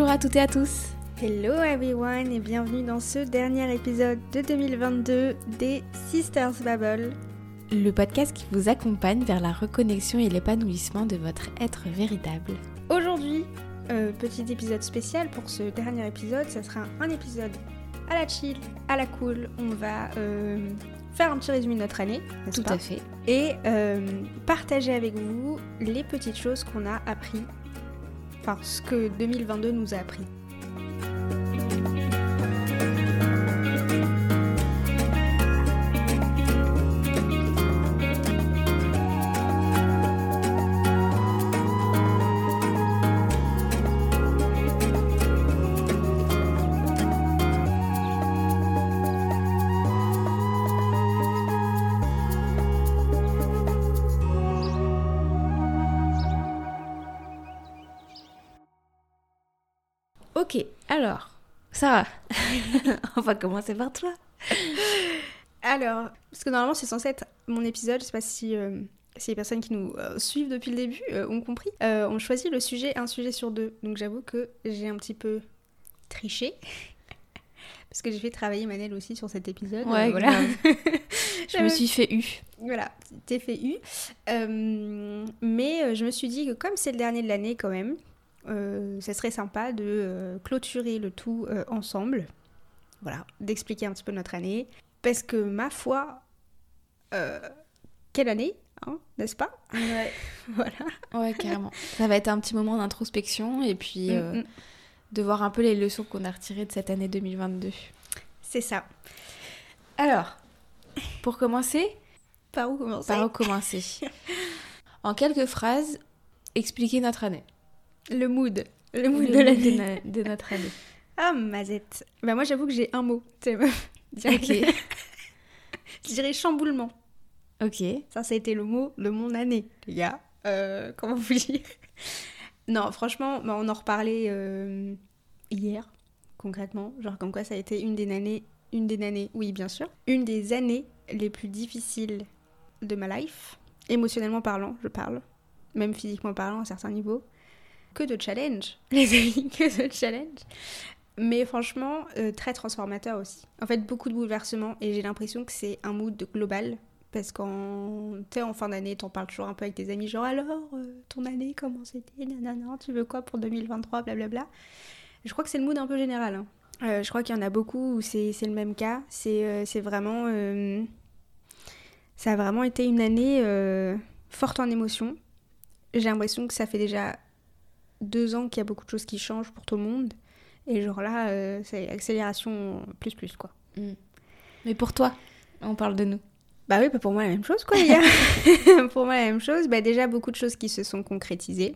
Bonjour à toutes et à tous. Hello everyone et bienvenue dans ce dernier épisode de 2022 des Sisters Babble. Le podcast qui vous accompagne vers la reconnexion et l'épanouissement de votre être véritable. Aujourd'hui, euh, petit épisode spécial pour ce dernier épisode, ça sera un épisode à la chill, à la cool. On va euh, faire un petit résumé de notre année, Tout pas à fait. et euh, partager avec vous les petites choses qu'on a appris, enfin ce que 2022 nous a appris. Ok, alors, Sarah, on va commencer par toi. Alors, parce que normalement c'est censé être mon épisode, je sais pas si, euh, si les personnes qui nous euh, suivent depuis le début euh, ont compris. Euh, on choisit le sujet un sujet sur deux, donc j'avoue que j'ai un petit peu triché. Parce que j'ai fait travailler Manel aussi sur cet épisode. Ouais, euh, voilà. Je me suis fait eu. Voilà, t'es fait. Euh, mais je me suis dit que comme c'est le dernier de l'année quand même, euh, ça serait sympa de euh, clôturer le tout euh, ensemble. Voilà, d'expliquer un petit peu notre année. Parce que ma foi, euh, quelle année, hein, n'est-ce pas? Ouais. Voilà. Ouais, carrément. Ça va être un petit moment d'introspection et puis Mm, mm. de voir un peu les leçons qu'on a retirées de cette année 2022. C'est ça. Alors, pour commencer, Par où commencer? par où commencer? En quelques phrases, expliquer notre année. Le mood. Le mood Le de l'année. notre année. Ah, mazette. Bah moi j'avoue que j'ai un mot. Ok. Je dirais chamboulement. Ok. Ça, ça a été le mot de mon année, les gars. Euh, comment vous dire? Non, franchement, bah, on en reparlait euh, hier, concrètement. Genre, comme quoi ça a été une des années, une des années, oui, bien sûr, une des années les plus difficiles de ma life. Émotionnellement parlant, je parle. Même physiquement parlant à certains niveaux. Que de challenge, les amis, que de challenge. Mais franchement, euh, très transformateur aussi. En fait, beaucoup de bouleversements et j'ai l'impression que c'est un mood global parce qu'en en fin d'année, t'en parles toujours un peu avec tes amis, genre alors, euh, ton année, comment c'était Nanana, tu veux quoi pour 2023 Blablabla. Je crois que c'est le mood un peu général. hein. Euh, je crois qu'il y en a beaucoup où c'est le même cas. C'est vraiment. ça a vraiment été une année forte en émotions. J'ai l'impression que ça fait déjà deux ans qu'il y a beaucoup de choses qui changent pour tout le monde. Et genre là, euh, c'est accélération plus plus quoi. Mais pour toi, on parle de nous. Bah oui, bah pour moi la même chose quoi, les gars. pour moi la même chose. Bah déjà beaucoup de choses qui se sont concrétisées.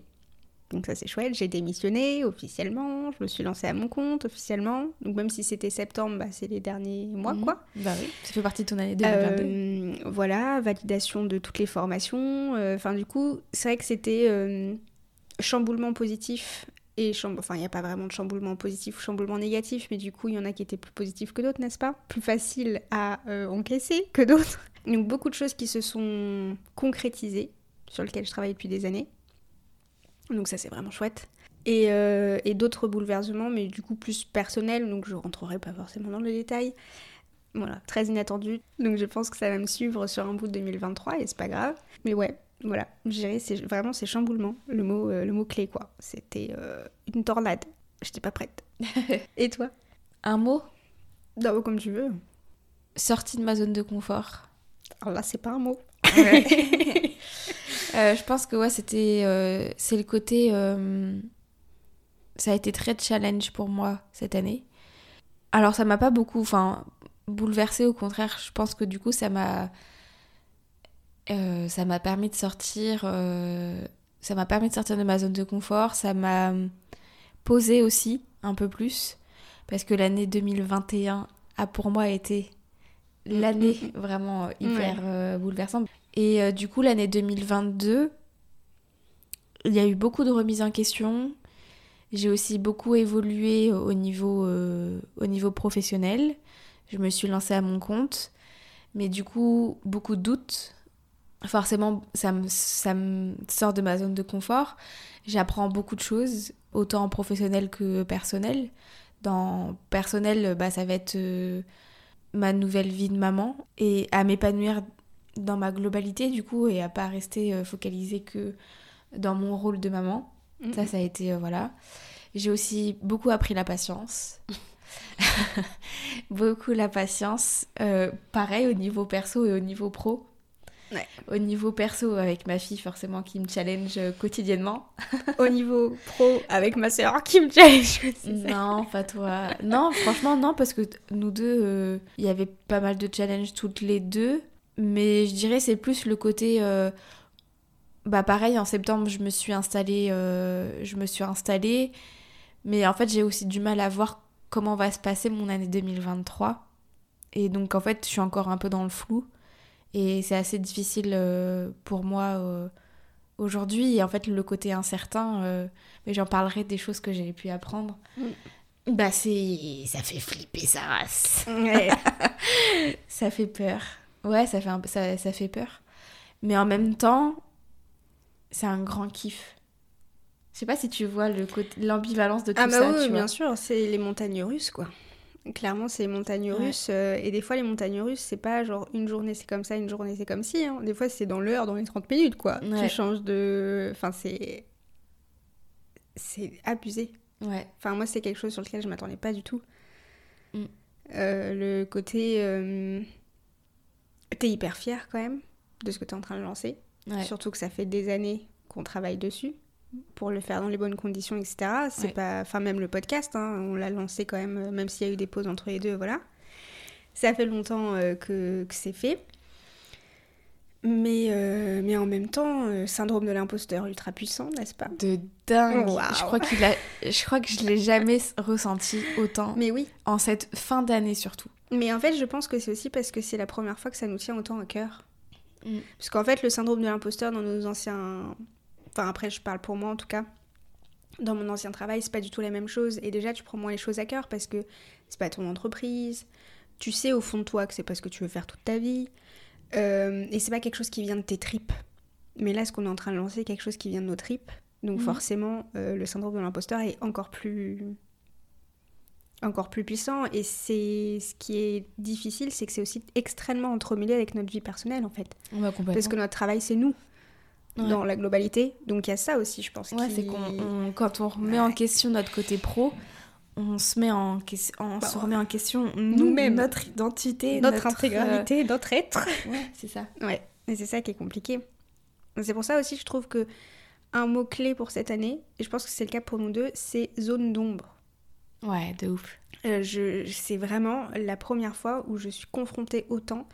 Donc ça c'est chouette. J'ai démissionné officiellement. Je me suis lancée à mon compte officiellement. Donc même si c'était septembre, bah c'est les derniers mois Mhm. quoi. Bah oui, ça fait partie de ton année 2022. Euh, voilà, validation de toutes les formations. Euh, Enfin du coup, c'est vrai que c'était chamboulement positif. Et enfin, il n'y a pas vraiment de chamboulement positif ou chamboulement négatif, mais du coup, il y en a qui étaient plus positifs que d'autres, n'est-ce pas? Plus faciles à euh, encaisser que d'autres. Donc beaucoup de choses qui se sont concrétisées, sur lesquelles je travaille depuis des années. Donc ça c'est vraiment chouette. Et, euh, et d'autres bouleversements, mais du coup plus personnels, donc je rentrerai pas forcément dans le détail. Voilà, très inattendu. Donc je pense que ça va me suivre sur un bout de 2023 et c'est pas grave. Mais ouais, voilà, dirais c'est vraiment c'est chamboulement, le mot, euh, le mot clé quoi. C'était euh, une tornade. J'étais pas prête. et toi? Un mot? Non, comme tu veux. sorti de ma zone de confort. Alors là, c'est pas un mot. Euh, je pense que ouais, c'était c'est le côté ça a été très challenge pour moi cette année. Alors ça m'a pas beaucoup enfin bouleversée au contraire, je pense que du coup ça m'a euh, ça m'a permis de sortir euh, ça m'a permis de sortir de ma zone de confort, ça m'a posé aussi un peu plus parce que l'année 2021 a pour moi été l'année vraiment hyper euh, bouleversante. Et du coup, l'année 2022, il y a eu beaucoup de remises en question. J'ai aussi beaucoup évolué au niveau, au niveau professionnel. Je me suis lancée à mon compte. Mais du coup, beaucoup de doutes. Forcément, ça me, ça me sort de ma zone de confort. J'apprends beaucoup de choses. autant professionnel que personnel. Dans personnel, bah, ça va être euh, ma nouvelle vie de maman et à m'épanouir dans ma globalité du coup et à pas rester euh, focalisée que dans mon rôle de maman. Ça, Mhm. ça a été euh, voilà. J'ai aussi beaucoup appris la patience. beaucoup la patience. Euh, pareil au niveau perso et au niveau pro. Ouais. Au niveau perso, avec ma fille, forcément, qui me challenge euh, quotidiennement. Au niveau pro, avec ma sœur qui me challenge aussi. Non, pas toi. Non, franchement, non, parce que nous deux, euh, il y avait pas mal de challenges toutes les deux. Mais je dirais c'est plus le côté. euh, bah pareil, en septembre, je me suis installée. euh, je me suis installée. Mais en fait, j'ai aussi du mal à voir comment va se passer mon année 2023. Et donc, en fait, je suis encore un peu dans le flou. Et c'est assez difficile euh, pour moi euh, aujourd'hui. Et en fait, le côté incertain, euh, mais j'en parlerai des choses que j'ai pu apprendre. Bah, c'est. Ça fait flipper sa race. Ouais. Ça fait peur. Ouais, ça fait, un... ça, ça fait peur. Mais en même temps, c'est un grand kiff. Je sais pas si tu vois le côté l'ambivalence de tout Ah bah ça, oui, bien sûr, c'est les montagnes russes, quoi. Clairement, c'est les montagnes Ouais. russes. euh, et des fois, les montagnes russes, c'est pas genre une journée c'est comme ça, une journée c'est comme ci. hein. Des fois, c'est dans l'heure, dans les 30 minutes, quoi. Ouais. Tu changes de... Enfin, c'est... C'est abusé. Ouais. Enfin, moi, c'est quelque chose sur lequel je m'attendais pas du tout. Mm. Euh, le côté... euh, T'es hyper fier, quand même, de ce que t'es en train de lancer. Ouais. Surtout que ça fait des années qu'on travaille dessus pour le faire dans les bonnes conditions, etc. C'est Ouais. pas, enfin même le podcast, hein, on l'a lancé quand même, euh, même s'il y a eu des pauses entre les deux, voilà. Ça fait longtemps euh, que, que c'est fait. Mais, euh, mais en même temps, euh, syndrome de l'imposteur ultra puissant, n'est-ce pas? De dingue. Je crois qu'il a je crois que je l'ai jamais ressenti autant Mais oui. en cette fin d'année surtout. Mais en fait, je pense que c'est aussi parce que c'est la première fois que ça nous tient autant à cœur. Mm. Parce qu'en fait, le syndrome de l'imposteur dans nos anciens. Enfin, après, je parle pour moi en tout cas. Dans mon ancien travail, c'est pas du tout la même chose. Et déjà, tu prends moins les choses à cœur parce que c'est pas ton entreprise. Tu sais au fond de toi que c'est pas ce que tu veux faire toute ta vie. Euh, et c'est pas quelque chose qui vient de tes tripes. Mais là, ce qu'on est en train de lancer, c'est quelque chose qui vient de nos tripes. Donc, Mhm. forcément, euh, le syndrome de l'imposteur est encore plus encore plus puissant et c'est ce qui est difficile c'est que c'est aussi extrêmement entremêlé avec notre vie personnelle en fait parce que notre travail c'est nous Ouais. dans la globalité donc il y a ça aussi je pense Ouais, c'est qu'on on- quand on remet en question notre côté pro, on se met en, ques- on Bah, se remet en question nous-mêmes. notre identité, notre, euh, intégralité notre être Ouais, c'est ça. ouais et c'est ça qui est compliqué c'est pour ça aussi je trouve que un mot clé pour cette année et je pense que c'est le cas pour nous deux c'est zone d'ombre Ouais, de ouf. Euh, je, c'est vraiment la première fois où je suis confrontée autant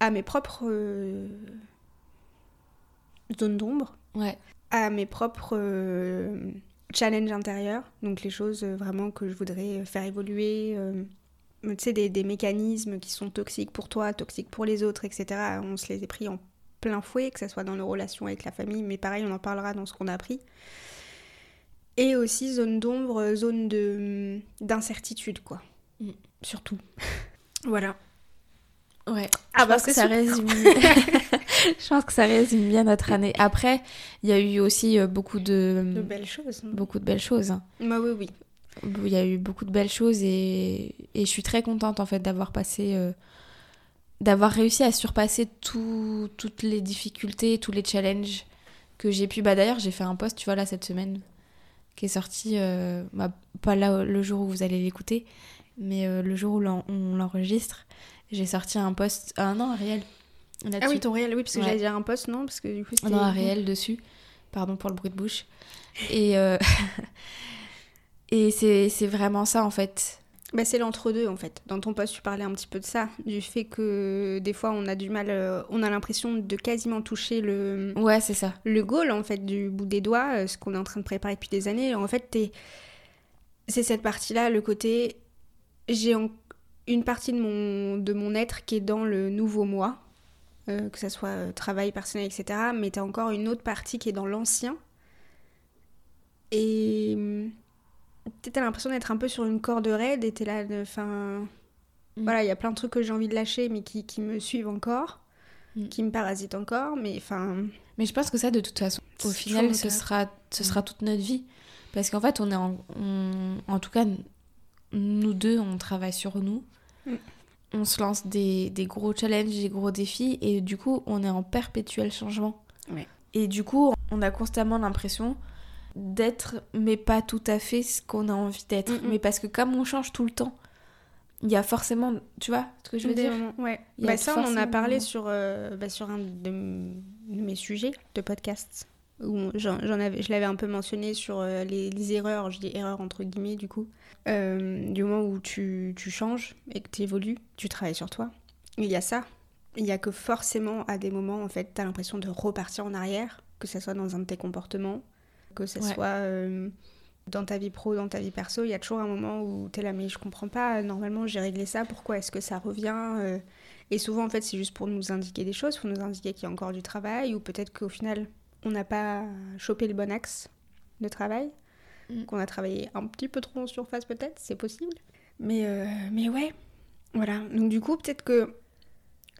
à mes propres euh, zones d'ombre, Ouais. à mes propres euh, challenges intérieurs, donc les choses euh, vraiment que je voudrais faire évoluer, euh, tu sais, des, des mécanismes qui sont toxiques pour toi, toxiques pour les autres, etc. On se les est pris en plein fouet, que ce soit dans nos relations avec la famille, mais pareil, on en parlera dans ce qu'on a appris. Et aussi zone d'ombre, zone de d'incertitude, quoi. Mm. Surtout. voilà. Ouais. Ah je bah, pense que ça résume. je pense que ça résume bien notre année. Après, il y a eu aussi euh, beaucoup de, De belles choses. beaucoup de belles choses. hein. Bah oui, oui. Il y a eu beaucoup de belles choses et, et je suis très contente en fait d'avoir passé, euh, d'avoir réussi à surpasser tout- toutes les difficultés, tous les challenges que j'ai pu. Bah d'ailleurs, j'ai fait un post, tu vois, là cette semaine, qui est sorti, euh, bah, pas là le jour où vous allez l'écouter, mais euh, le jour où on l'enregistre, j'ai sorti un post, ah non, un réel. Ah oui, ton réel, oui, parce que Ouais. j'allais dire un poste, non Parce que du coup, c'était... Non, un réel dessus. Pardon pour le bruit de bouche. Et, euh, et c'est c'est vraiment ça en fait. Bah, c'est l'entre-deux, en fait. Dans ton poste, tu parlais un petit peu de ça, du fait que des fois, on a du mal, euh, on a l'impression de quasiment toucher le, Ouais, c'est ça. le goal, en fait, du bout des doigts, euh, ce qu'on est en train de préparer depuis des années. En fait, t'es... c'est cette partie-là, le côté... J'ai en- une partie de mon, de mon être qui est dans le nouveau moi, euh, que ça soit euh, travail personnel, etc. Mais t'as encore une autre partie qui est dans l'ancien. Et hum, t'as l'impression d'être un peu sur une corde raide et t'es là, enfin... Mm. Voilà, il y a plein de trucs que j'ai envie de lâcher, mais qui, qui me suivent encore, Mm. qui me parasitent encore, mais enfin... Mais je pense que ça, de toute façon, au final, ce sera, ce sera toute notre vie. Parce qu'en fait, on est en, on- en tout cas, nous deux, on travaille sur nous. Mm. On se lance des, des gros challenges, des gros défis, et du coup, on est en perpétuel changement. Et du coup, on a constamment l'impression d'être, mais pas tout à fait ce qu'on a envie d'être. Mm. Mais parce que comme on change tout le temps, il y a forcément, tu vois ce que je veux Des dire ouais. Bah, ça, on en a parlé sur, euh, bah, sur un de mes sujets de podcast. Où j'en avais, je l'avais un peu mentionné sur euh, les, les erreurs, je dis erreurs entre guillemets du coup. Euh, du moment où tu, tu changes et que tu évolues, tu travailles sur toi. Il y a ça. Il y a que forcément à des moments, en fait, tu as l'impression de repartir en arrière, que ce soit dans un de tes comportements, que ce Ouais. soit euh, dans ta vie pro, dans ta vie perso. Il y a toujours un moment où tu es là, mais je comprends pas, normalement j'ai réglé ça, pourquoi est-ce que ça revient euh, Et souvent, en fait, c'est juste pour nous indiquer des choses, pour nous indiquer qu'il y a encore du travail, ou peut-être qu'au final, on n'a pas chopé le bon axe de travail, Mm. qu'on a travaillé un petit peu trop en surface, peut-être, c'est possible. Mais, euh, mais ouais, voilà. Donc, du coup, peut-être que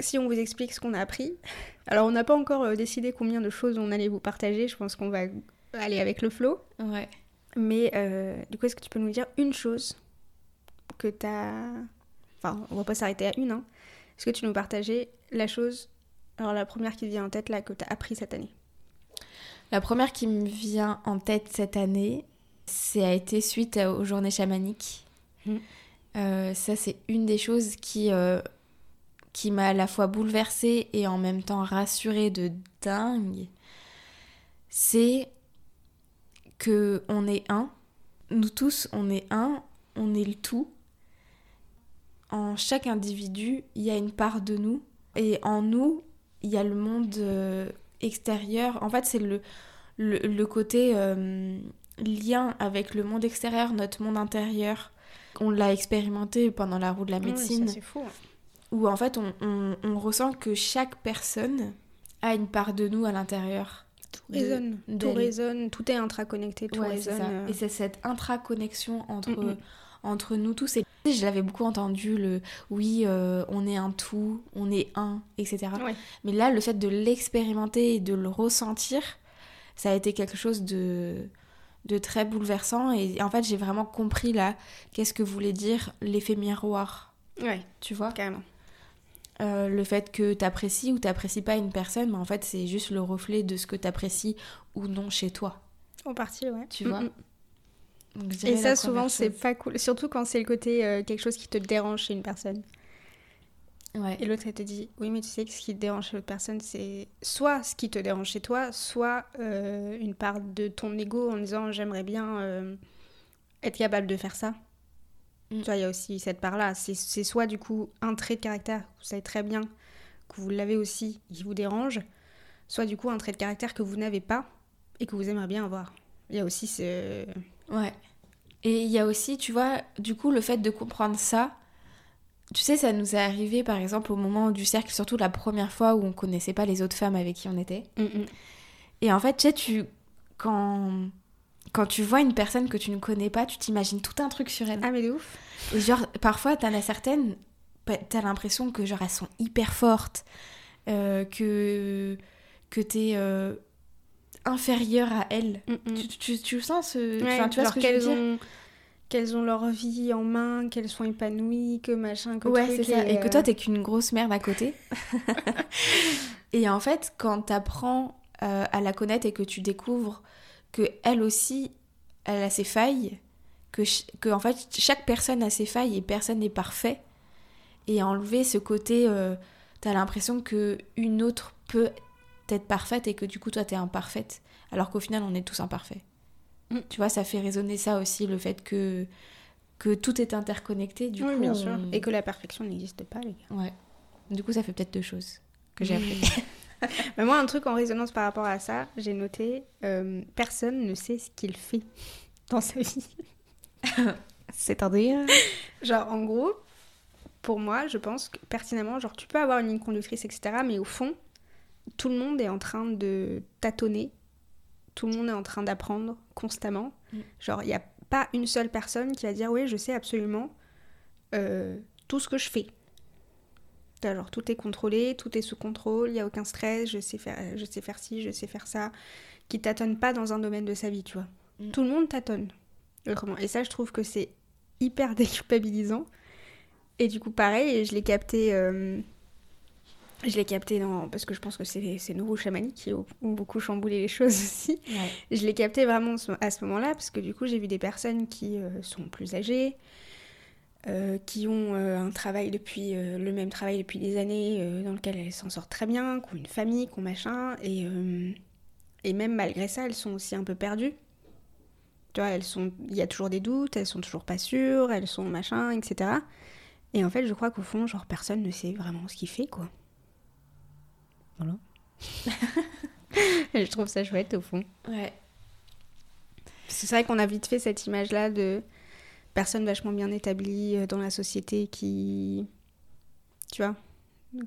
si on vous explique ce qu'on a appris, alors on n'a pas encore euh, décidé combien de choses on allait vous partager, je pense qu'on va aller avec le flow. Ouais. Mais euh, du coup, est-ce que tu peux nous dire une chose que tu as. Enfin, on va pas s'arrêter à une, hein. Est-ce que tu nous partager la chose, alors la première qui te vient en tête là, que tu as appris cette année? La première qui me vient en tête cette année, ça a été suite aux journées chamaniques. Mm. Euh, ça, c'est une des choses qui, euh, qui m'a à la fois bouleversée et en même temps rassurée de dingue. C'est que on est un. Nous tous, on est un. On est le tout. En chaque individu, il y a une part de nous. Et en nous, il y a le monde euh, extérieur. En fait, c'est le, le, le côté euh, lien avec le monde extérieur, notre monde intérieur. On l'a expérimenté pendant la roue de la médecine, c'est fou. hein. où en fait on, on- on ressent que chaque personne a une part de nous à l'intérieur. Tout résonne, tout résonne, tout est intraconnecté, tout Ouais, résonne. euh. Et c'est cette intraconnexion entre, Mm, mm. Entre nous tous. Et je l'avais beaucoup entendu, le oui, euh, on est un tout, on est un, etc. Ouais. Mais là, le fait de l'expérimenter et de le ressentir, ça a été quelque chose de, de très bouleversant. Et en fait, j'ai vraiment compris là, qu'est-ce que voulait dire l'effet miroir, Ouais, tu vois? carrément. Euh, Le fait que t'apprécies ou t'apprécies pas une personne, mais en fait, c'est juste le reflet de ce que t'apprécies ou non chez toi. En partie, ouais. Tu vois? Donc, Et ça, souvent, c'est pas cool. Surtout quand c'est le côté euh, quelque chose qui te dérange chez une personne. Ouais. Et l'autre, elle te dit Oui, mais tu sais que ce qui te dérange chez l'autre personne, c'est soit ce qui te dérange chez toi, soit euh, une part de ton ego en disant J'aimerais bien euh, être capable de faire ça. Mm. Tu vois, il y a aussi cette part-là. C'est c'est soit du coup un trait de caractère, vous savez très bien que vous l'avez aussi, qui vous dérange, soit du coup un trait de caractère que vous n'avez pas et que vous aimeriez bien avoir. Il y a aussi ce. Ouais. Et il y a aussi, tu vois, du coup, le fait de comprendre ça, tu sais, ça nous est arrivé par exemple au moment du cercle, surtout la première fois où on connaissait pas les autres femmes avec qui on était. Et en fait, tu sais, tu. Quand. Quand tu vois une personne que tu ne connais pas, tu t'imagines tout un truc sur elle. Ah, mais de ouf Et genre, parfois, t'en as certaines, bah, t'as l'impression que genre elles sont hyper fortes, euh, que. que t'es euh, inférieure à elles. Tu, tu, tu sens ce. Ouais, enfin, tu vois genre ce que je veux qu'elles dire ont qu'elles ont leur vie en main, qu'elles sont épanouies, que machin, que Ouais, c'est ça. Et, que euh, toi, t'es qu'une grosse merde à côté. et en fait, quand t'apprends euh, à la connaître et que tu découvres que elle aussi, elle a ses failles, que, ch- que en fait, chaque personne a ses failles et personne n'est parfait, et enlever ce côté, euh, t'as l'impression que une autre peut être parfaite et que du coup, toi, t'es imparfaite, alors qu'au final, on est tous imparfaits. Mm. Tu vois, ça fait résonner ça aussi, le fait que, que tout est interconnecté. Du oui, coup, bien on- sûr. Et que la perfection n'existe pas, les gars. Ouais. Du coup, ça fait peut-être deux choses que j'ai appris. Mais moi, un truc en résonance par rapport à ça, j'ai noté euh, personne ne sait ce qu'il fait dans sa vie. C'est-à-dire? Genre, en gros, pour moi, je pense que pertinemment, genre, tu peux avoir une ligne conductrice, etc., mais au fond, tout le monde est en train de tâtonner, tout le monde est en train d'apprendre constamment. Mm. Genre, il n'y a pas une seule personne qui va dire, oui, je sais absolument euh, tout ce que je fais. Genre, tout est contrôlé, tout est sous contrôle, il n'y a aucun stress, je sais, faire, je sais faire ci, je sais faire ça, qui tâtonne pas dans un domaine de sa vie, tu vois. Mm. Tout le monde tâtonne. Et ça, je trouve que c'est hyper déculpabilisant. Et du coup, pareil, je l'ai capté. euh, Je l'ai capté dans... parce que je pense que c'est les- ces nouveaux chamaniques qui ont beaucoup chamboulé les choses aussi. Ouais. Je l'ai capté vraiment à ce moment-là parce que du coup j'ai vu des personnes qui euh, sont plus âgées, euh, qui ont euh, un travail depuis le même travail depuis des années dans lequel elles s'en sortent très bien, qui ont une famille, qui ont machin et et même malgré ça elles sont aussi un peu perdues. Tu vois, elles sont, il y a toujours des doutes, elles sont toujours pas sûres, elles sont machin, etc. Et en fait, je crois qu'au fond, genre personne ne sait vraiment ce qu'il fait, quoi. Voilà. Je trouve ça chouette au fond. Ouais. C'est vrai qu'on a vite fait cette image-là de personnes vachement bien établies euh, dans la société qui. Tu vois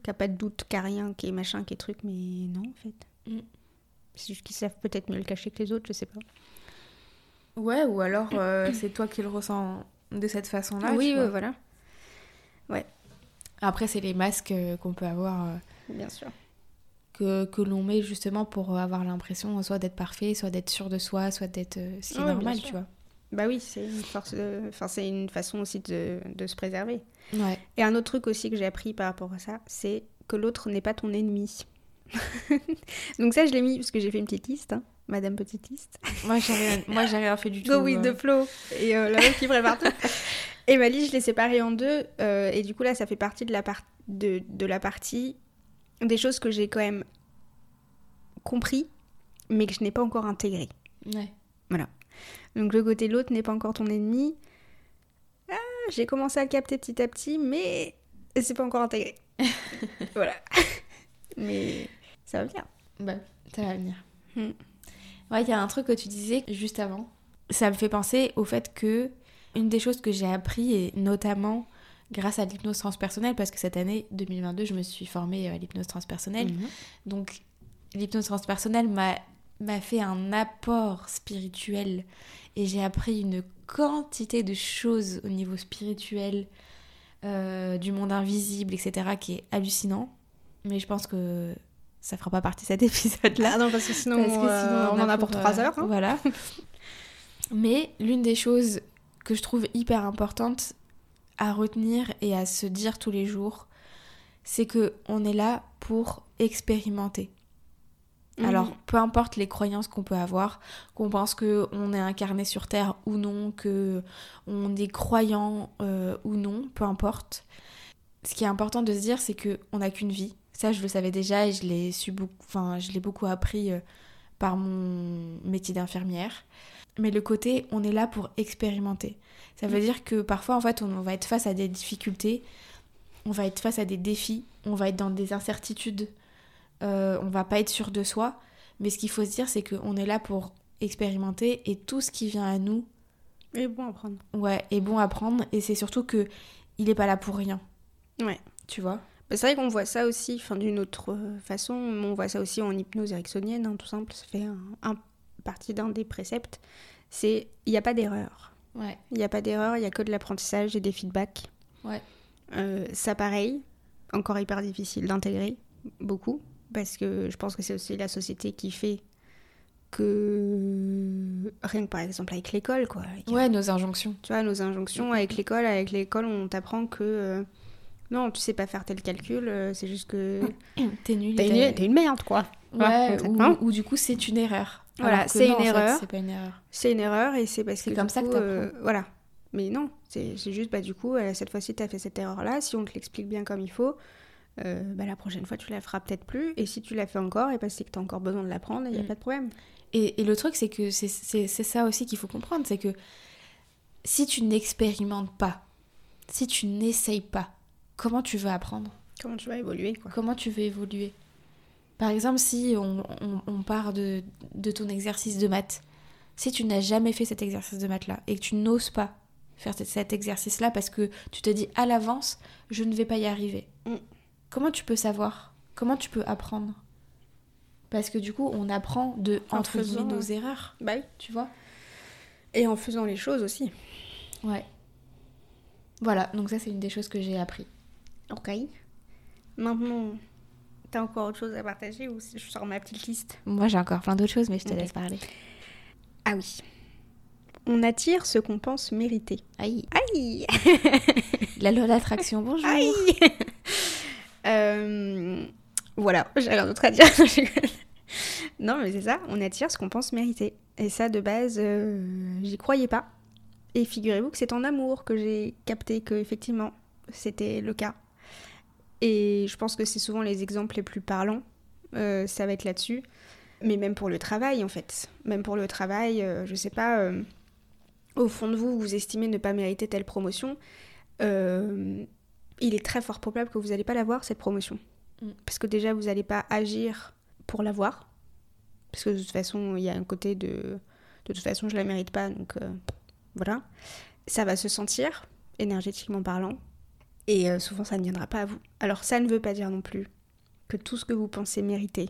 Qui a pas de doute, qui a rien, qui est machin, qui est truc, mais non en fait. Mm. C'est juste qu'ils savent peut-être mieux le cacher que les autres, je sais pas. Ouais, ou alors euh, c'est toi qui le ressens de cette façon-là. oui, tu vois. ouais, voilà. Après, c'est les masques euh, qu'on peut avoir, euh, Bien sûr. Que, que l'on met justement pour avoir l'impression soit d'être parfait, soit d'être sûr de soi, soit d'être euh, ce qui est Ouais, bien normal, tu vois. Bah oui, c'est une force de- Enfin, c'est une façon aussi de, de se préserver. Ouais. Et un autre truc aussi que j'ai appris par rapport à ça, c'est que l'autre n'est pas ton ennemi. Donc ça, je l'ai mis parce que j'ai fait une petite liste, hein, Madame Petite Liste. Moi, j'ai rien, moi, j'ai rien fait du tout. Go with euh. the flow. Et euh, la meuf qui prépare tout. Et ma liste, je l'ai séparée en deux. euh, et du coup, là, ça fait partie de la, par- de, de la partie des choses que j'ai quand même compris, mais que je n'ai pas encore intégrées. Ouais. Donc le côté l'autre n'est pas encore ton ennemi. Ah, j'ai commencé à le capter petit à petit, mais c'est pas encore intégré. voilà. mais ça va bien. Bah, ça va venir. Hmm. Ouais, il y a un truc que tu disais juste avant. Ça me fait penser au fait que une des choses que j'ai appris, et notamment grâce à l'hypnose transpersonnelle, parce que cette année 2022, je me suis formée à l'hypnose transpersonnelle. Mhm. Donc, l'hypnose transpersonnelle m'a fait un apport spirituel et j'ai appris une quantité de choses au niveau spirituel, euh, du monde invisible, etc., qui est hallucinant. Mais je pense que ça fera pas partie de cet épisode-là. Ah non, parce que sinon, Parce que euh, on en a pour, trois euh, heures. hein. Voilà. Mais l'une des choses que je trouve hyper importante à retenir et à se dire tous les jours, c'est que on est là pour expérimenter. Mhm. Alors, peu importe les croyances qu'on peut avoir, qu'on pense que on est incarné sur Terre ou non, que on est croyant euh, ou non, peu importe. Ce qui est important de se dire, c'est que on n'a qu'une vie. Ça, je le savais déjà et je l'ai su beaucoup, enfin, je l'ai beaucoup appris euh, par mon métier d'infirmière. Mais le côté, on est là pour expérimenter. Ça veut dire que parfois, en fait, on va être face à des difficultés, on va être face à des défis, on va être dans des incertitudes, euh, on va pas être sûr de soi. Mais ce qu'il faut se dire, c'est qu'on est là pour expérimenter et tout ce qui vient à nous, Et bon à prendre. ouais, est bon à prendre. Et c'est surtout que il est pas là pour rien. Ouais. Tu vois? Bah, c'est vrai qu'on voit ça aussi, enfin d'une autre euh, façon, on voit ça aussi en hypnose ericksonienne, hein, tout simple, ça fait un, un- partie d'un des préceptes, c'est il n'y a pas d'erreur. Ouais. Il n'y a pas d'erreur, il n'y a que de l'apprentissage et des feedbacks. Ouais. Euh, ça pareil, encore hyper difficile d'intégrer, beaucoup, parce que je pense que c'est aussi la société qui fait que rien que par exemple avec l'école quoi Ouais, nos injonctions. tu vois nos injonctions avec l'école avec l'école on t'apprend que euh, non tu sais pas faire tel calcul euh, c'est juste que T'es nul. t'es une, merde quoi Ouais, concrètement. ou, ou du coup c'est une erreur. Voilà, que c'est une en erreur. C'est pas une erreur. c'est une erreur et c'est parce C'est que comme ça que coup, t'apprends. euh, voilà mais non c'est juste bah du coup cette fois-ci t'as fait cette erreur là si on te l'explique bien comme il faut euh, bah, la prochaine fois tu la feras peut-être plus et si tu la fais encore et bah, c'est que t'as encore besoin de l'apprendre il y a Mm. pas de problème Et, et le truc, c'est que c'est ça aussi qu'il faut comprendre, c'est que si tu n'expérimentes pas, si tu n'essayes pas, comment tu veux apprendre? Comment tu vas évoluer quoi? Comment tu veux évoluer? Par exemple, si on, on- on part de, de ton exercice de maths, si tu n'as jamais fait cet exercice de maths-là et que tu n'oses pas faire cet- exercice-là parce que tu te dis à l'avance, je ne vais pas y arriver, Mm. comment tu peux savoir? Comment tu peux apprendre? Parce que du coup, on apprend de, En entre faisant, guillemets, nos ouais. erreurs, bah oui. tu vois? Et en faisant les choses aussi Ouais. Voilà, donc ça c'est une des choses que j'ai appris. ok maintenant t'as encore autre chose à partager ou si je sors ma petite liste? Moi j'ai encore plein d'autres choses, mais je te laisse parler. Ah oui. On attire ce qu'on pense mériter. Aïe. Aïe La loi d'attraction, bonjour. Aïe Euh, Voilà, j'ai rien d'autre à dire. non, mais c'est ça, on attire ce qu'on pense mériter. Et ça, de base, euh, j'y croyais pas. Et figurez-vous que c'est en amour que j'ai capté que, effectivement, c'était le cas. Et je pense que c'est souvent les exemples les plus parlants. euh, ça va être là-dessus. Mais même pour le travail, en fait. Même pour le travail, euh, je sais pas, euh, au fond de vous, vous estimez ne pas mériter telle promotion. euh, il est très fort probable que vous n'allez pas l'avoir, cette promotion. Mm. Parce que déjà, vous n'allez pas agir pour l'avoir. Parce que de toute façon, il y a un côté de... De toute façon, je la mérite pas, donc voilà. Ça va se sentir, énergétiquement parlant. Et euh, souvent, ça ne viendra pas à vous. Alors, ça ne veut pas dire non plus que tout ce que vous pensez mériter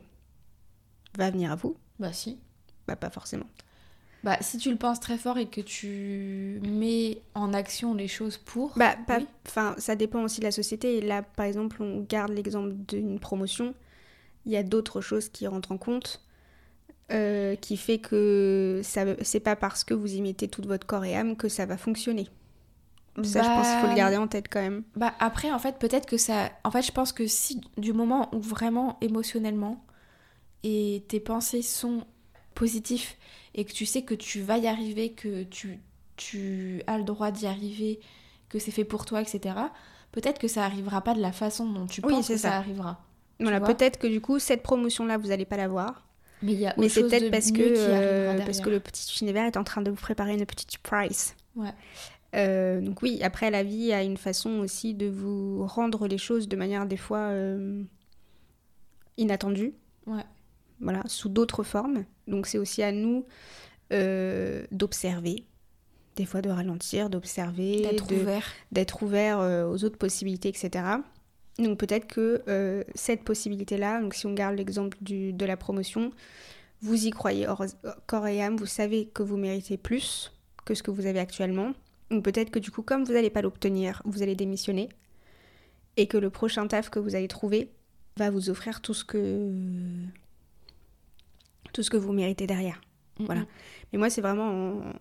va venir à vous. Bah si. Bah, pas forcément. Bah si tu le penses très fort et que tu mets en action les choses pour... Bah, pas... Oui. enfin, ça dépend aussi de la société. Et là, par exemple, on garde l'exemple d'une promotion. Il y a d'autres choses qui rentrent en compte, euh, qui fait que ça, c'est pas parce que vous y mettez tout votre corps et âme que ça va fonctionner. Ça, je pense qu'il faut le Bah, garder en tête quand même. Bah après, en fait, peut-être que ça... En fait, je pense que si du moment où vraiment émotionnellement et tes pensées sont positifs et que tu sais que tu vas y arriver, que tu, tu as le droit d'y arriver, que c'est fait pour toi, etc., peut-être que ça arrivera pas de la façon dont tu Oui, penses que ça. ça. arrivera. Voilà, peut-être que du coup, cette promotion-là, vous n'allez pas l'avoir. Mais il y a Mais autre c'est peut-être de parce que, euh, parce que le petit univers est en train de vous préparer une petite surprise. Ouais. Euh, donc oui, après la vie a une façon aussi de vous rendre les choses de manière des fois euh, inattendue. Ouais. Voilà, sous d'autres formes. Donc c'est aussi à nous euh, d'observer, des fois de ralentir, d'observer, D'être ouvert. d'être ouvert aux autres possibilités, etc. Donc peut-être que cette possibilité-là, donc si on garde l'exemple de la promotion, vous y croyez corps et âme, vous savez que vous méritez plus que ce que vous avez actuellement. Donc peut-être que du coup, comme vous n'allez pas l'obtenir, vous allez démissionner et que le prochain taf que vous allez trouver va vous offrir tout ce que tout ce que vous méritez derrière. Voilà. Mais moi, c'est vraiment en-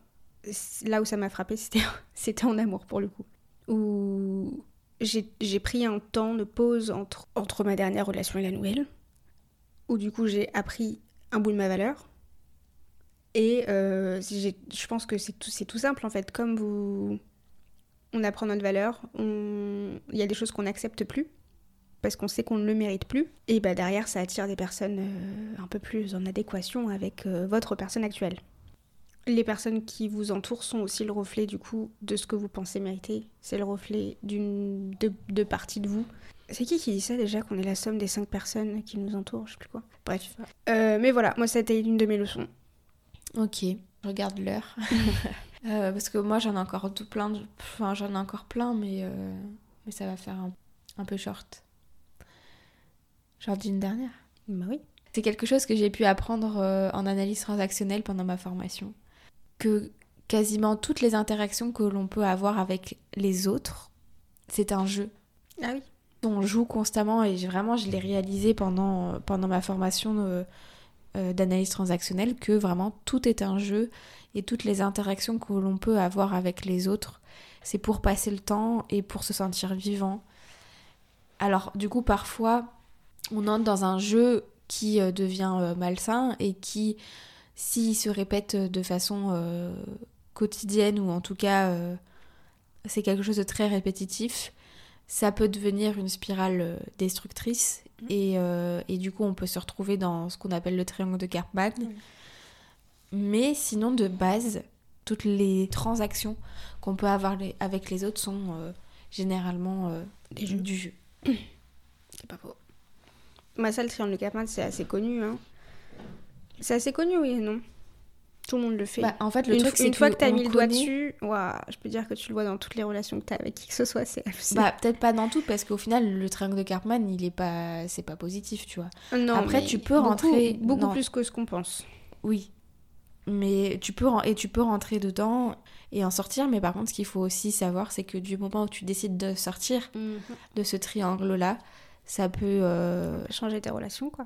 là où ça m'a frappé, c'était c'était en amour pour le coup. Où j'ai j'ai pris un temps de pause entre, entre ma dernière relation et la nouvelle. Où du coup, j'ai appris un bout de ma valeur. Et euh, je pense que c'est tout, simple en fait. Comme vous. On apprend notre valeur, on- il y a des choses qu'on n'accepte plus parce qu'on sait qu'on ne le mérite plus. Et bah derrière, ça attire des personnes euh, un peu plus en adéquation avec euh, votre personne actuelle. Les personnes qui vous entourent sont aussi le reflet du coup de ce que vous pensez mériter. C'est le reflet d'une de, de parties de vous. C'est qui qui dit ça déjà qu'on est la somme des cinq personnes qui nous entourent, je sais plus quoi. Bref. Euh, mais voilà, moi ça a été l'une de mes leçons. Ok, je regarde l'heure. Euh, parce que moi j'en ai encore tout plein, de- enfin j'en ai encore plein, mais, euh, mais ça va faire un, un peu short. Genre d'une dernière. Bah oui. C'est quelque chose que j'ai pu apprendre euh, en analyse transactionnelle pendant ma formation. Que quasiment toutes les interactions que l'on peut avoir avec les autres, c'est un jeu. Ah oui. On joue constamment et vraiment je l'ai réalisé pendant, pendant ma formation euh, d'analyse transactionnelle que vraiment tout est un jeu et toutes les interactions que l'on peut avoir avec les autres, c'est pour passer le temps et pour se sentir vivant. Alors du coup parfois on entre dans un jeu qui euh, devient euh, malsain et qui s'il se répète de façon quotidienne ou en tout cas c'est quelque chose de très répétitif, ça peut devenir une spirale destructrice et, euh, et du coup on peut se retrouver dans ce qu'on appelle le triangle de Karpman. Oui. Mais sinon de base, toutes les transactions qu'on peut avoir les- avec les autres sont euh, généralement euh, Des jeux. du jeu. C'est pas faux. Bah ça, le triangle de Karpman, c'est assez connu. Hein. C'est assez connu, oui et non. Tout le monde le fait. Bah, en fait, le une truc, c'est une fois que t'as on mis le doigt dessus, ouah, je peux dire que tu le vois dans toutes les relations que t'as avec qui que ce soit, c'est. Bah, peut-être pas dans tout, parce qu'au final, le triangle de Karpman, il est pas, c'est pas positif, tu vois. non, après, tu peux beaucoup- rentrer beaucoup plus que ce qu'on pense. Oui. Mais tu peux, et tu peux rentrer dedans et en sortir, mais par contre, ce qu'il faut aussi savoir, c'est que du moment où tu décides de sortir de ce triangle-là, ça peut, euh, Changer tes relations, quoi.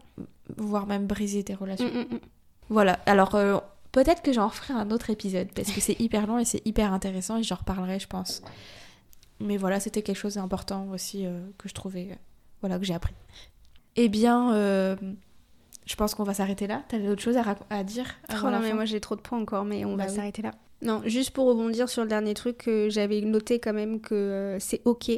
voire même briser tes relations. Mm, mm, mm. Voilà, alors euh, Peut-être que j'en referai un autre épisode parce que c'est hyper long et c'est hyper intéressant et j'en reparlerai, je pense. Mais voilà, c'était quelque chose d'important aussi euh, que je trouvais, euh, voilà, que j'ai appris. Eh bien, euh, je pense qu'on va s'arrêter là. T'avais autre chose à, dire Oh non, mais fin moi j'ai trop de points encore, mais on Bah va oui. s'arrêter là. Non, juste pour rebondir sur le dernier truc, j'avais noté quand même que c'est ok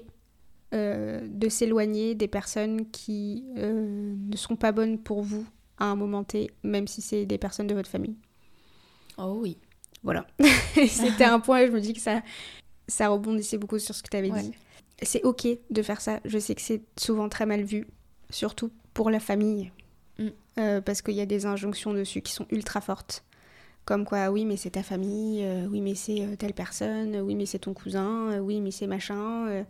de s'éloigner des personnes qui ne sont pas bonnes pour vous à un moment T, même si c'est des personnes de votre famille. Oh oui. Voilà. C'était un point et je me dis que ça, ça rebondissait beaucoup sur ce que tu avais Ouais. dit. C'est ok de faire ça. Je sais que c'est souvent très mal vu, surtout pour la famille. Mm. Euh, parce qu'il y a des injonctions dessus qui sont ultra fortes. Comme quoi, oui, mais c'est ta famille, euh, oui, mais c'est euh, telle personne, oui, mais c'est ton cousin, oui, mais c'est machin.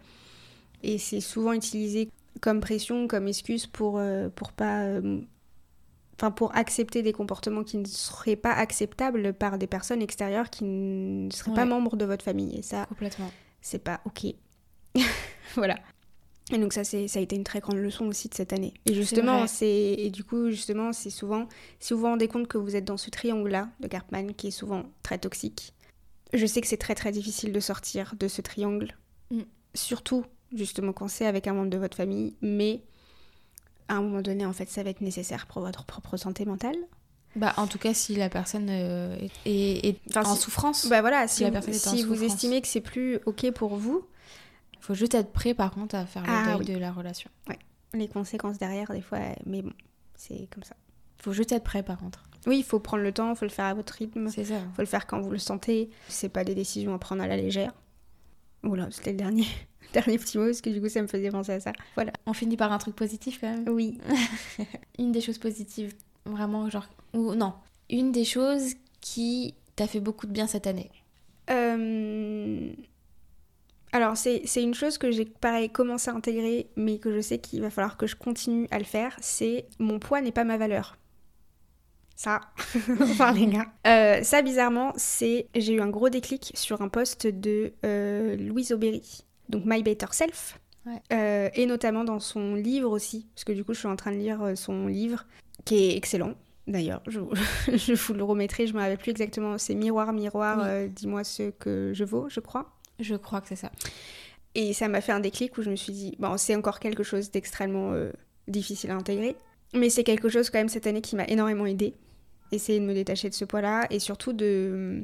et c'est souvent utilisé comme pression, comme excuse pour, pour pas. Enfin, pour accepter des comportements qui ne seraient pas acceptables par des personnes extérieures qui ne seraient pas membres de votre famille. Et ça, Complètement. c'est pas ok. voilà. Et donc ça, c'est, ça a été une très grande leçon aussi de cette année. Et justement, c'est et du coup, justement, c'est souvent, si vous vous rendez compte que vous êtes dans ce triangle-là de Cartman qui est souvent très toxique, je sais que c'est très très difficile de sortir de ce triangle. Mm. Surtout, justement, quand c'est avec un membre de votre famille, mais à un moment donné, en fait, ça va être nécessaire pour votre propre santé mentale. Bah, en tout cas, si la personne euh, est, est- est Enfin, en si- souffrance, Bah voilà, Si vous, si estimez que c'est plus ok pour vous, il faut juste être prêt, par contre, à faire le Ah, deuil oui. de la relation. les conséquences derrière, des fois, mais bon, c'est comme ça. Il faut juste être prêt, par contre. Oui, il faut prendre le temps, il faut le faire à votre rythme, il C'est ça. faut le faire quand vous le sentez. C'est pas des décisions à prendre à la légère. Oula, c'était le dernier, dernier petit mot, parce que du coup, ça me faisait penser à ça. Voilà. On finit par un truc positif, quand même. Oui. Une des choses positives, vraiment, genre... Ou non. Une des choses qui t'a fait beaucoup de bien cette année. Euh, Alors, c'est une chose que j'ai, pareil, commencé à intégrer, mais que je sais qu'il va falloir que je continue à le faire, c'est mon poids n'est pas ma valeur. Ça, enfin les gars. Euh, ça, bizarrement, c'est... J'ai eu un gros déclic sur un post de euh, Louise Aubéry, donc My Better Self. Ouais. Euh, et notamment dans son livre aussi, parce que du coup, je suis en train de lire euh, son livre, qui est excellent. D'ailleurs, je, je vous le remettrai, je me rappelle plus exactement. C'est Miroir, Miroir, Oui. euh, dis-moi ce que je vaux, je crois. Je crois que c'est ça. Et ça m'a fait un déclic où je me suis dit, bon, c'est encore quelque chose d'extrêmement euh, difficile à intégrer, mais c'est quelque chose quand même cette année qui m'a énormément aidé. Essayer de me détacher de ce poids-là et surtout de.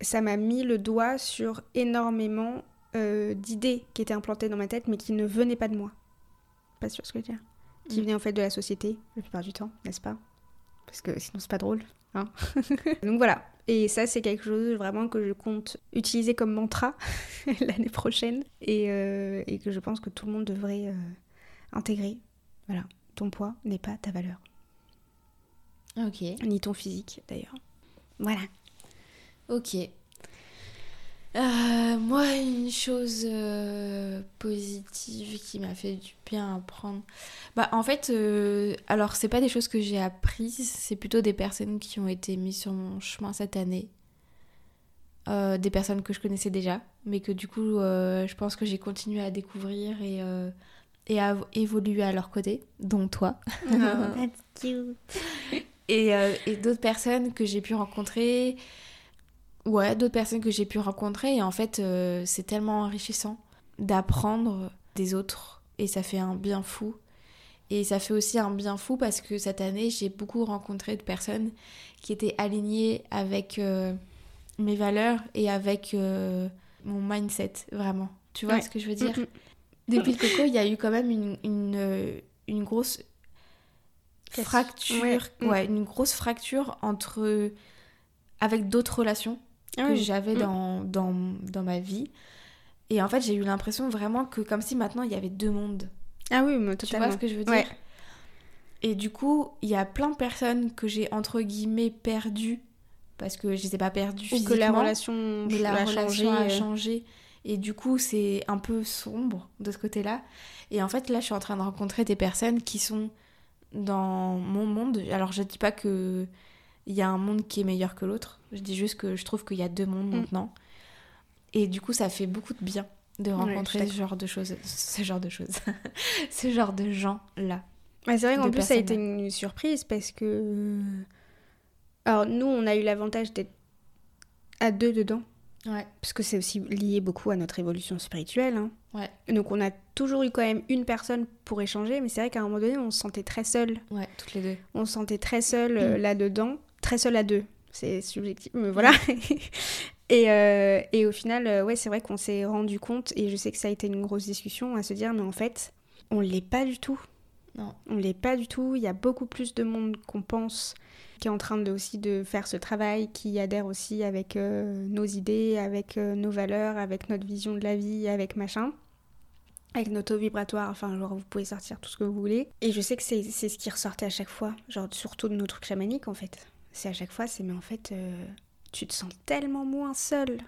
Ça m'a mis le doigt sur énormément euh, d'idées qui étaient implantées dans ma tête mais qui ne venaient pas de moi. Pas sûr ce que je veux dire. Qui Mm. venaient en fait de la société, la plupart du temps, n'est-ce pas? Parce que sinon c'est pas drôle. Hein Donc voilà. Et ça, c'est quelque chose vraiment que je compte utiliser comme mantra l'année prochaine et, euh, et que je pense que tout le monde devrait euh, intégrer. Voilà, ton poids n'est pas ta valeur, Ok. ni ton physique d'ailleurs. Voilà. Ok. Euh, moi, une chose euh, positive qui m'a fait du bien à prendre. Bah, en fait, euh, alors, c'est pas des choses que j'ai apprises, c'est plutôt des personnes qui ont été mises sur mon chemin cette année. Euh, des personnes que je connaissais déjà, mais que du coup, je pense que j'ai continué à découvrir et, et à évoluer à leur côté, dont toi. that's cute. Et, et d'autres personnes que j'ai pu rencontrer. Ouais, d'autres personnes que j'ai pu rencontrer. Et en fait, euh, c'est tellement enrichissant d'apprendre des autres. Et ça fait un bien fou. Et ça fait aussi un bien fou parce que cette année, j'ai beaucoup rencontré de personnes qui étaient alignées avec euh, mes valeurs et avec euh, mon mindset, vraiment. Tu vois Ouais. ce que je veux dire? Mm, mm. Depuis le coco, il y a eu quand même une, une, une grosse fracture, ouais. ouais, Mm. une grosse fracture entre avec d'autres relations que oui. j'avais Mm. dans, dans, dans ma vie. Et en fait, j'ai eu l'impression vraiment que comme si maintenant il y avait deux mondes. Ah oui, mais Tu totalement. vois ce que je veux dire? Ouais. Et du coup, il y a plein de personnes que j'ai entre guillemets perdues parce que je les ai pas perdues Ou que la relation mais la a relation changé. a euh, changé. Et du coup, c'est un peu sombre de ce côté-là. Et en fait, là, je suis en train de rencontrer des personnes qui sont dans mon monde. Alors, je dis pas que il y a un monde qui est meilleur que l'autre. Je dis juste que je trouve qu'il y a deux mondes Mm. maintenant. Et du coup, ça fait beaucoup de bien de rencontrer ce genre de choses, ce genre de choses, ce genre de gens là. Ouais, c'est vrai qu'en plus, ça a été une surprise parce que. Alors nous, on a eu l'avantage d'être à deux dedans. Ouais. Parce que c'est aussi lié beaucoup à notre évolution spirituelle. hein. Ouais. Donc on a toujours eu quand même une personne pour échanger, mais c'est vrai qu'à un moment donné, on se sentait très seul. Ouais, toutes les deux. On se sentait très seul euh, là-dedans. Très seul à deux. C'est subjectif, mais voilà. et, euh, et au final, euh, ouais, c'est vrai qu'on s'est rendu compte, et je sais que ça a été une grosse discussion, à se dire, mais en fait, on l'est pas du tout. Non. On l'est pas du tout. Il y a beaucoup plus de monde qu'on pense qui est en train de, aussi de faire ce travail, qui adhère aussi avec euh, nos idées, avec euh, nos valeurs, avec notre vision de la vie, avec machin. Avec notre taux vibratoire, enfin, genre, vous pouvez sortir tout ce que vous voulez. Et je sais que c'est c'est ce qui ressortait à chaque fois, genre, surtout de nos trucs chamaniques, en fait. C'est à chaque fois, c'est, mais en fait, euh, tu te sens tellement moins seul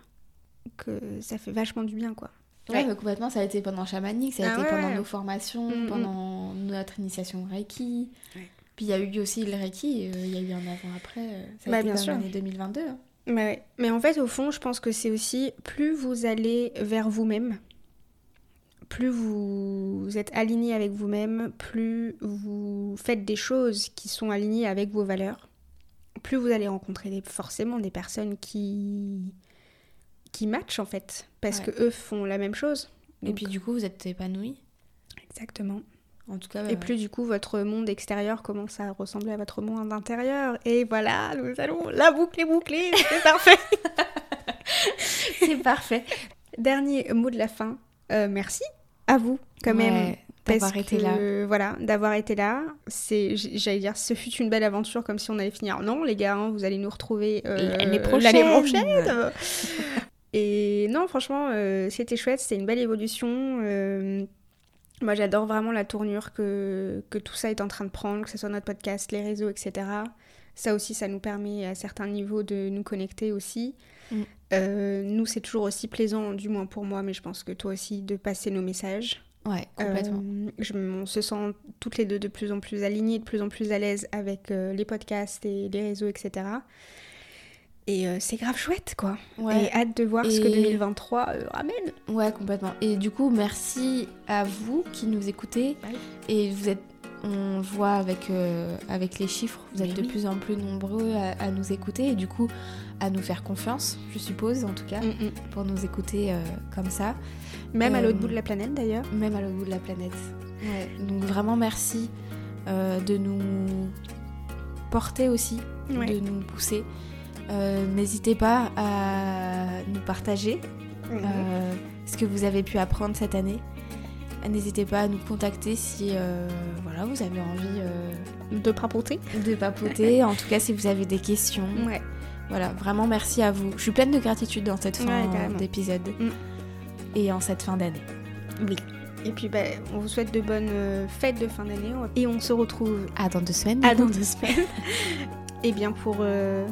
que ça fait vachement du bien, quoi. Ouais, Ouais. complètement, ça a été pendant chamanique, ça a Ah été ouais, pendant ouais. nos formations, Mm, mm. pendant notre initiation Reiki. Puis il y a eu aussi le Reiki, euh, il y a eu un avant-après. euh, Ça a Bah, été bien même l'année 2022. hein. Mais, mais en fait, au fond, je pense que c'est aussi plus vous allez vers vous-même, plus vous êtes aligné avec vous-même, plus vous faites des choses qui sont alignées avec vos valeurs, plus vous allez rencontrer des- forcément des personnes qui qui matchent en fait, parce Ouais. que eux font la même chose. Et puis du coup, vous êtes épanoui. exactement. En tout cas, Et euh, plus du coup votre monde extérieur commence à ressembler à votre monde intérieur. Et voilà, nous allons la boucle est bouclée, c'est parfait. c'est parfait. Dernier mot de la fin. Euh, merci à vous quand même. Ouais, d'avoir été que, là. Voilà, d'avoir été là. C'est, j'allais dire, ce fut une belle aventure, comme si on allait finir. Non, les gars, hein, vous allez nous retrouver euh, L'année prochaine. l'année prochaine. Et non, franchement, euh, c'était chouette, c'était une belle évolution. euh, moi, j'adore vraiment la tournure que, que tout ça est en train de prendre, que ce soit notre podcast, les réseaux, etc. Ça aussi, ça nous permet à certains niveaux de nous connecter aussi. Mm. Euh, nous, c'est toujours aussi plaisant, du moins pour moi, mais je pense que toi aussi, de passer nos messages. Ouais, complètement. Euh, je, on se sent toutes les deux de plus en plus alignées, de plus en plus à l'aise avec euh, les podcasts et les réseaux, etc. Et euh, c'est grave chouette, quoi. Ouais. Et hâte de voir ce que Et- 2023 euh, ramène. Ouais, complètement. Et du coup, merci à vous qui nous écoutez. Bah. Et vous êtes, on voit avec, avec les chiffres, vous êtes Mais de oui. plus en plus nombreux à, à nous écouter et du coup à nous faire confiance, je suppose, en tout cas, pour nous écouter euh, comme ça, Même à Euh, l'autre bout de la planète, d'ailleurs. même à l'autre bout de la planète. Ouais. Donc vraiment merci euh, de nous porter aussi, Ouais. de nous pousser. Euh, N'hésitez pas à nous partager euh, ce que vous avez pu apprendre cette année. N'hésitez pas à nous contacter si euh, voilà, vous avez envie euh, De papoter. de papoter. en tout cas, si vous avez des questions. Ouais. Voilà, vraiment merci à vous. Je suis pleine de gratitude dans cette fin Ouais, d'épisode Mm. et en cette fin d'année. Oui. Et puis, bah, on vous souhaite de bonnes euh, fêtes de fin d'année. Et on se retrouve À dans deux semaines. à dans deux semaines. Et bien, pour. euh,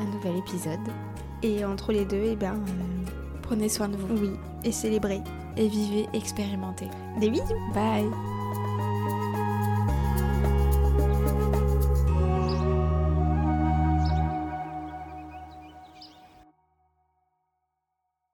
Un nouvel épisode. et entre les deux, et ben. Prenez soin de vous oui. Et célébrer. et vivez, expérimentez. Des bisous. Bye